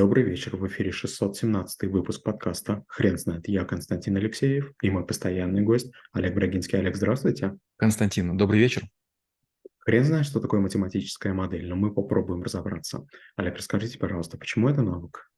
Добрый вечер, в эфире 617 выпуск подкаста «Хрен знает». Я Константин Алексеев и мой постоянный гость Олег Брагинский. Олег, здравствуйте. Константин, добрый вечер. Хрен знает, что такое математическая модель, но мы попробуем разобраться. Олег, расскажите, пожалуйста, почему это навык?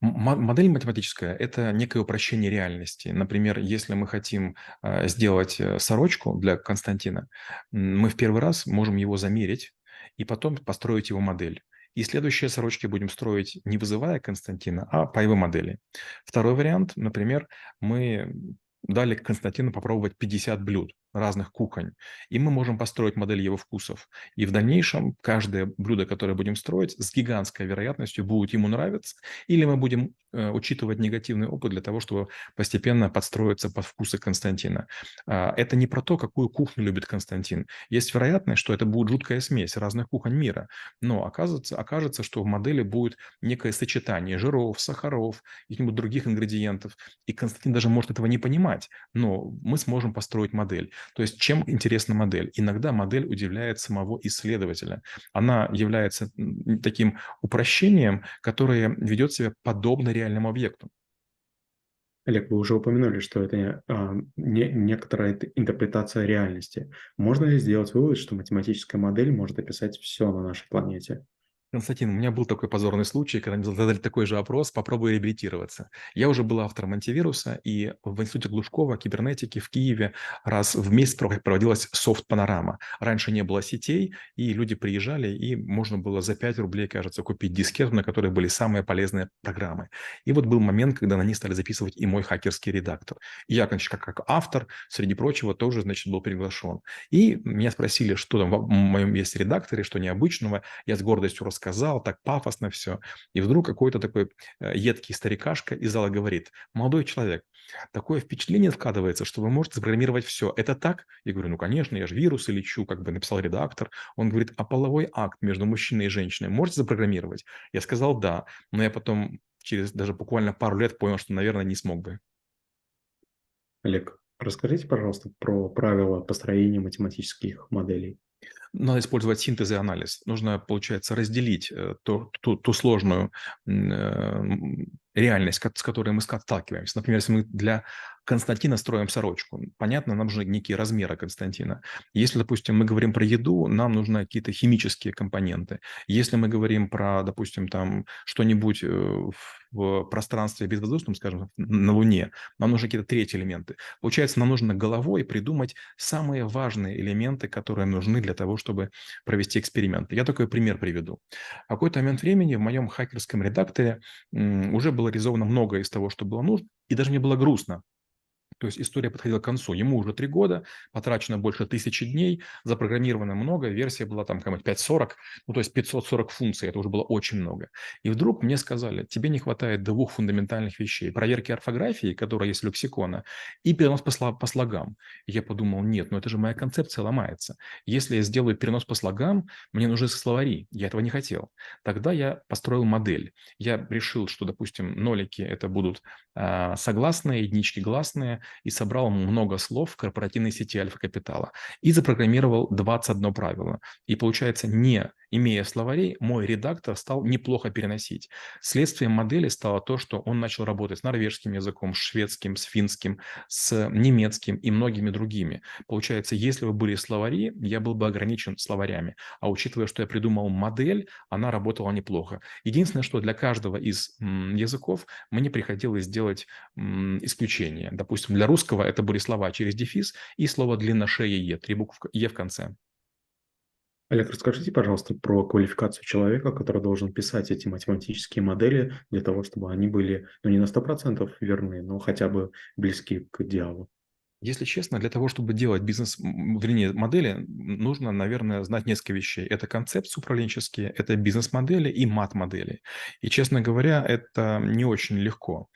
Модель математическая – это некое упрощение реальности. Например, если мы хотим а, сделать э, сорочку для Константина, мы в первый раз можем его замерить и потом построить его модель. И следующие сорочки будем строить не вызывая Константина, а по его модели. Второй вариант, например, мы дали Константину попробовать 50 блюд разных кухонь, и мы можем построить модель его вкусов. И в дальнейшем каждое блюдо, которое будем строить, с гигантской вероятностью будет ему нравиться, или мы будем э, учитывать негативный опыт для того, чтобы постепенно подстроиться под вкусы Константина. Э, это не про то, какую кухню любит Константин. Есть вероятность, что это будет жуткая смесь разных кухонь мира, но окажется, окажется, что в модели будет некое сочетание жиров, сахаров, каких-нибудь других ингредиентов, и Константин даже может этого не понимать, но мы сможем построить модель. То есть чем интересна модель? Иногда модель удивляет самого исследователя. Она является таким упрощением, которое ведет себя подобно реальному объекту. Олег, вы уже упомянули, что это а, не, некоторая интерпретация реальности. Можно ли сделать вывод, что математическая модель может описать все на нашей планете? Константин, у меня был такой позорный случай, когда мне задали такой же опрос, попробуй реабилитироваться. Я уже был автором антивируса, и в Институте Глушкова кибернетики в Киеве раз в месяц проводилась софт-панорама. Раньше не было сетей, и люди приезжали, и можно было за 5 рублей, кажется, купить дискет, на которых были самые полезные программы. И вот был момент, когда на них стали записывать и мой хакерский редактор. И я, конечно, как автор, среди прочего, тоже, значит, был приглашен. И меня спросили, что там в моем есть редакторе, что необычного. Я с гордостью рассказал сказал, так пафосно все. И вдруг какой-то такой э, едкий старикашка из зала говорит, молодой человек, такое впечатление складывается, что вы можете запрограммировать все. Это так? Я говорю, ну, конечно, я же вирусы лечу, как бы написал редактор. Он говорит, а половой акт между мужчиной и женщиной можете запрограммировать? Я сказал, да. Но я потом через даже буквально пару лет понял, что, наверное, не смог бы. Олег, расскажите, пожалуйста, про правила построения математических моделей. Надо использовать синтез и анализ. Нужно, получается, разделить э, ту, ту, ту сложную э, реальность, с которой мы сталкиваемся. Например, если мы для Константина строим сорочку, понятно, нам нужны некие размеры Константина. Если, допустим, мы говорим про еду, нам нужны какие-то химические компоненты. Если мы говорим про, допустим, там что-нибудь э, в пространстве безвоздушном, скажем, на Луне, нам нужны какие-то третьи элементы. Получается, нам нужно головой придумать самые важные элементы, которые нужны для того, чтобы провести эксперимент. Я такой пример приведу. В какой-то момент времени в моем хакерском редакторе уже было реализовано много из того, что было нужно, и даже мне было грустно, то есть история подходила к концу. Ему уже три года, потрачено больше тысячи дней, запрограммировано много, версия была там как 540, ну то есть 540 функций, это уже было очень много. И вдруг мне сказали, тебе не хватает двух фундаментальных вещей. Проверки орфографии, которая есть лексикона, и перенос по, слог, по слогам. Я подумал, нет, ну это же моя концепция ломается. Если я сделаю перенос по слогам, мне нужны словари, я этого не хотел. Тогда я построил модель. Я решил, что, допустим, нолики это будут э, согласные, единички гласные, и собрал много слов в корпоративной сети Альфа Капитала и запрограммировал 21 правило. И получается, не имея словарей, мой редактор стал неплохо переносить. Следствием модели стало то, что он начал работать с норвежским языком, с шведским, с финским, с немецким и многими другими. Получается, если бы были словари, я был бы ограничен словарями. А учитывая, что я придумал модель, она работала неплохо. Единственное, что для каждого из языков мне приходилось сделать исключение. Допустим, для русского это были слова через дефис и слово длинношее «е», три буквы «е» в конце. Олег, расскажите, пожалуйста, про квалификацию человека, который должен писать эти математические модели для того, чтобы они были, ну, не на 100% верны, но хотя бы близки к идеалу. Если честно, для того, чтобы делать бизнес, вернее, модели, нужно, наверное, знать несколько вещей. Это концепции управленческие, это бизнес-модели и мат-модели. И, честно говоря, это не очень легко.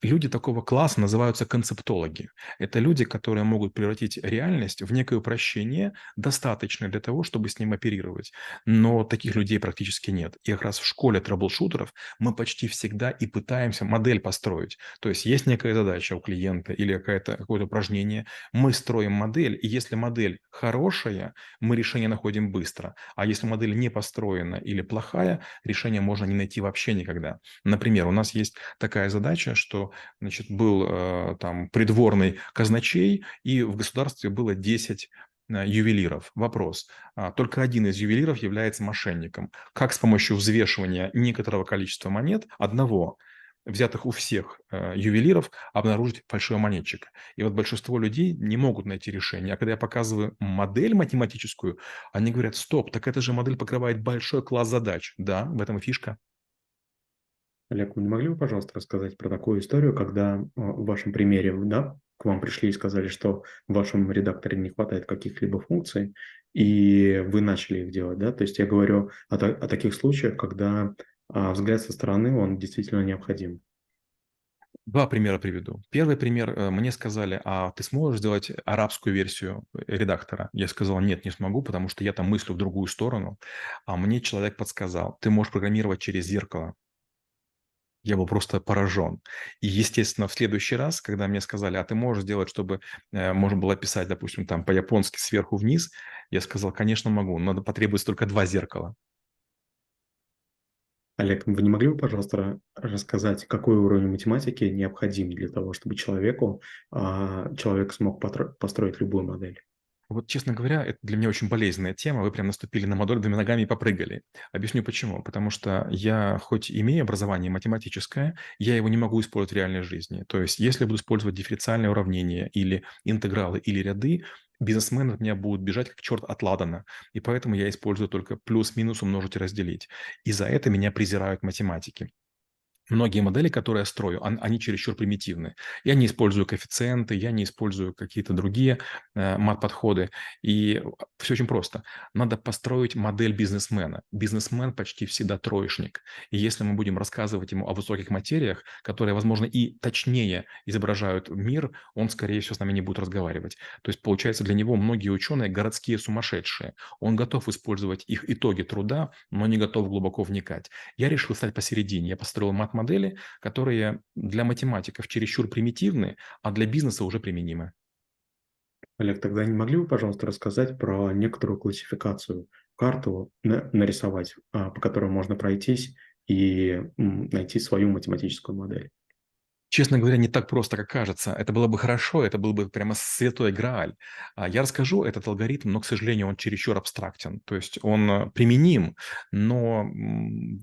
Люди такого класса называются концептологи. Это люди, которые могут превратить реальность в некое упрощение, достаточное для того, чтобы с ним оперировать. Но таких людей практически нет. И как раз в школе трэблшутеров мы почти всегда и пытаемся модель построить. То есть есть некая задача у клиента или какое-то упражнение, упражнение, мы строим модель, и если модель хорошая, мы решение находим быстро. А если модель не построена или плохая, решение можно не найти вообще никогда. Например, у нас есть такая задача, что значит, был э, там придворный казначей, и в государстве было 10 э, ювелиров. Вопрос. А, только один из ювелиров является мошенником. Как с помощью взвешивания некоторого количества монет, одного, взятых у всех э, ювелиров, обнаружить фальшивомонетчика. И вот большинство людей не могут найти решение. А когда я показываю модель математическую, они говорят, стоп, так эта же модель покрывает большой класс задач. Да, в этом и фишка. Олег, вы не могли бы, пожалуйста, рассказать про такую историю, когда э, в вашем примере, да, к вам пришли и сказали, что в вашем редакторе не хватает каких-либо функций, и вы начали их делать, да? То есть я говорю о, о таких случаях, когда а взгляд со стороны, он действительно необходим. Два примера приведу. Первый пример. Э, мне сказали, а ты сможешь сделать арабскую версию редактора? Я сказал, нет, не смогу, потому что я там мыслю в другую сторону. А мне человек подсказал, ты можешь программировать через зеркало. Я был просто поражен. И, естественно, в следующий раз, когда мне сказали, а ты можешь сделать, чтобы э, можно было писать, допустим, там по-японски сверху вниз, я сказал, конечно, могу, надо потребуется только два зеркала. Олег, вы не могли бы, пожалуйста, рассказать, какой уровень математики необходим для того, чтобы человеку, а, человек смог построить любую модель? Вот, честно говоря, это для меня очень болезненная тема. Вы прям наступили на модель двумя ногами и попрыгали. Объясню почему. Потому что я, хоть имею образование математическое, я его не могу использовать в реальной жизни. То есть, если я буду использовать дифференциальные уравнения или интегралы или ряды, бизнесмены от меня будут бежать как черт от ладана. И поэтому я использую только плюс-минус умножить и разделить. И за это меня презирают математики многие модели, которые я строю, они чересчур примитивны. Я не использую коэффициенты, я не использую какие-то другие э, мат-подходы. И все очень просто. Надо построить модель бизнесмена. Бизнесмен почти всегда троечник. И если мы будем рассказывать ему о высоких материях, которые, возможно, и точнее изображают мир, он, скорее всего, с нами не будет разговаривать. То есть, получается, для него многие ученые городские сумасшедшие. Он готов использовать их итоги труда, но не готов глубоко вникать. Я решил стать посередине. Я построил мат модели, которые для математиков чересчур примитивны, а для бизнеса уже применимы. Олег, тогда не могли бы, пожалуйста, рассказать про некоторую классификацию, карту нарисовать, а, по которой можно пройтись и найти свою математическую модель? Честно говоря, не так просто, как кажется. Это было бы хорошо, это был бы прямо святой грааль. А, я расскажу этот алгоритм, но, к сожалению, он чересчур абстрактен. То есть он э, применим, но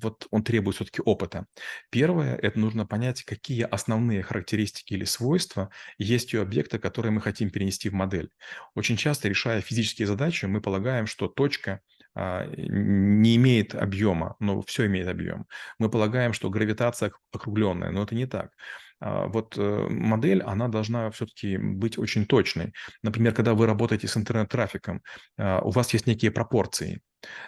вот он требует все-таки опыта. Первое – это нужно понять, какие основные характеристики или свойства есть у объекта, которые мы хотим перенести в модель. Очень часто, решая физические задачи, мы полагаем, что точка а, не имеет объема, но все имеет объем. Мы полагаем, что гравитация округленная, но это не так. А, вот э, модель, она должна все-таки быть очень точной. Например, когда вы работаете с интернет-трафиком, а, у вас есть некие пропорции,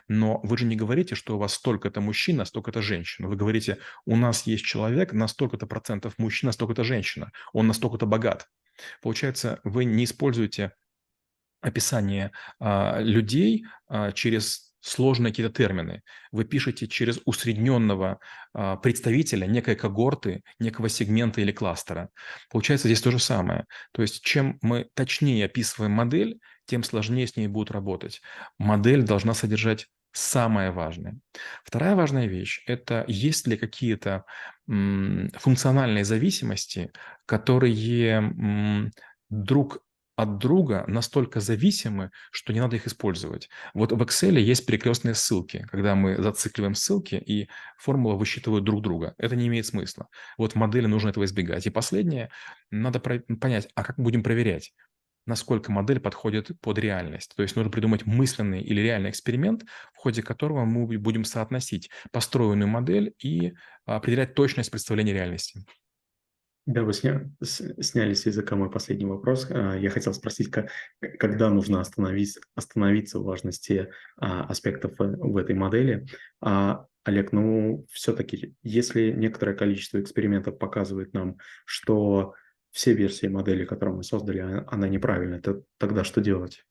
но вы же не говорите, что у вас столько-то мужчин, а столько-то женщин. Вы говорите, у нас есть человек на столько-то процентов мужчина, столько-то женщина. Он настолько-то богат. Получается, вы не используете описание а, людей а, через сложные какие-то термины. Вы пишете через усредненного а, представителя некой когорты, некого сегмента или кластера. Получается здесь то же самое. То есть чем мы точнее описываем модель, тем сложнее с ней будут работать. Модель должна содержать самое важное. Вторая важная вещь – это есть ли какие-то функциональные зависимости, которые друг от друга настолько зависимы, что не надо их использовать. Вот в Excel есть перекрестные ссылки, когда мы зацикливаем ссылки, и формула высчитывает друг друга. Это не имеет смысла. Вот в модели нужно этого избегать. И последнее, надо понять, а как будем проверять? насколько модель подходит под реальность. То есть нужно придумать мысленный или реальный эксперимент, в ходе которого мы будем соотносить построенную модель и определять точность представления реальности. Да, вы сня... сняли с языка мой последний вопрос. А, я хотел спросить, как, когда нужно остановиться, остановиться в важности а, аспектов в этой модели. А, Олег, ну все-таки, если некоторое количество экспериментов показывает нам, что все версии модели, которую мы создали, она неправильная, то тогда что делать?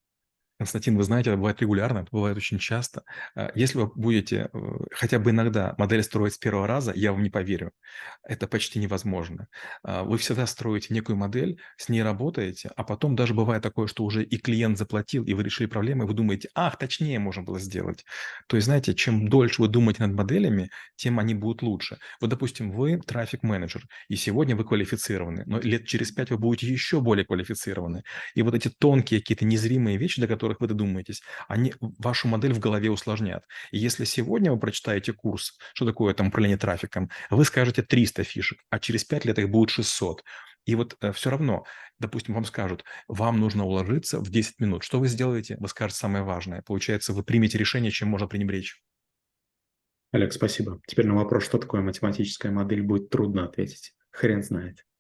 Константин, вы знаете, это бывает регулярно, это бывает очень часто. А, если вы будете э, хотя бы иногда модель строить с первого раза, я вам не поверю. Это почти невозможно. А, вы всегда строите некую модель, с ней работаете, а потом даже бывает такое, что уже и клиент заплатил, и вы решили проблему, и вы думаете, ах, точнее можно было сделать. То есть, знаете, чем дольше вы думаете над моделями, тем они будут лучше. Вот, допустим, вы трафик-менеджер, и сегодня вы квалифицированы, но лет через пять вы будете еще более квалифицированы. И вот эти тонкие какие-то незримые вещи, до которых которых вы додумаетесь, они вашу модель в голове усложнят. И если сегодня вы прочитаете курс, что такое там управление трафиком, вы скажете 300 фишек, а через 5 лет их будет 600. И вот э, все равно, допустим, вам скажут, вам нужно уложиться в 10 минут. Что вы сделаете? Вы скажете самое важное. Получается, вы примете решение, чем можно пренебречь. Олег, спасибо. Теперь на вопрос, что такое математическая модель, будет трудно ответить. Хрен знает.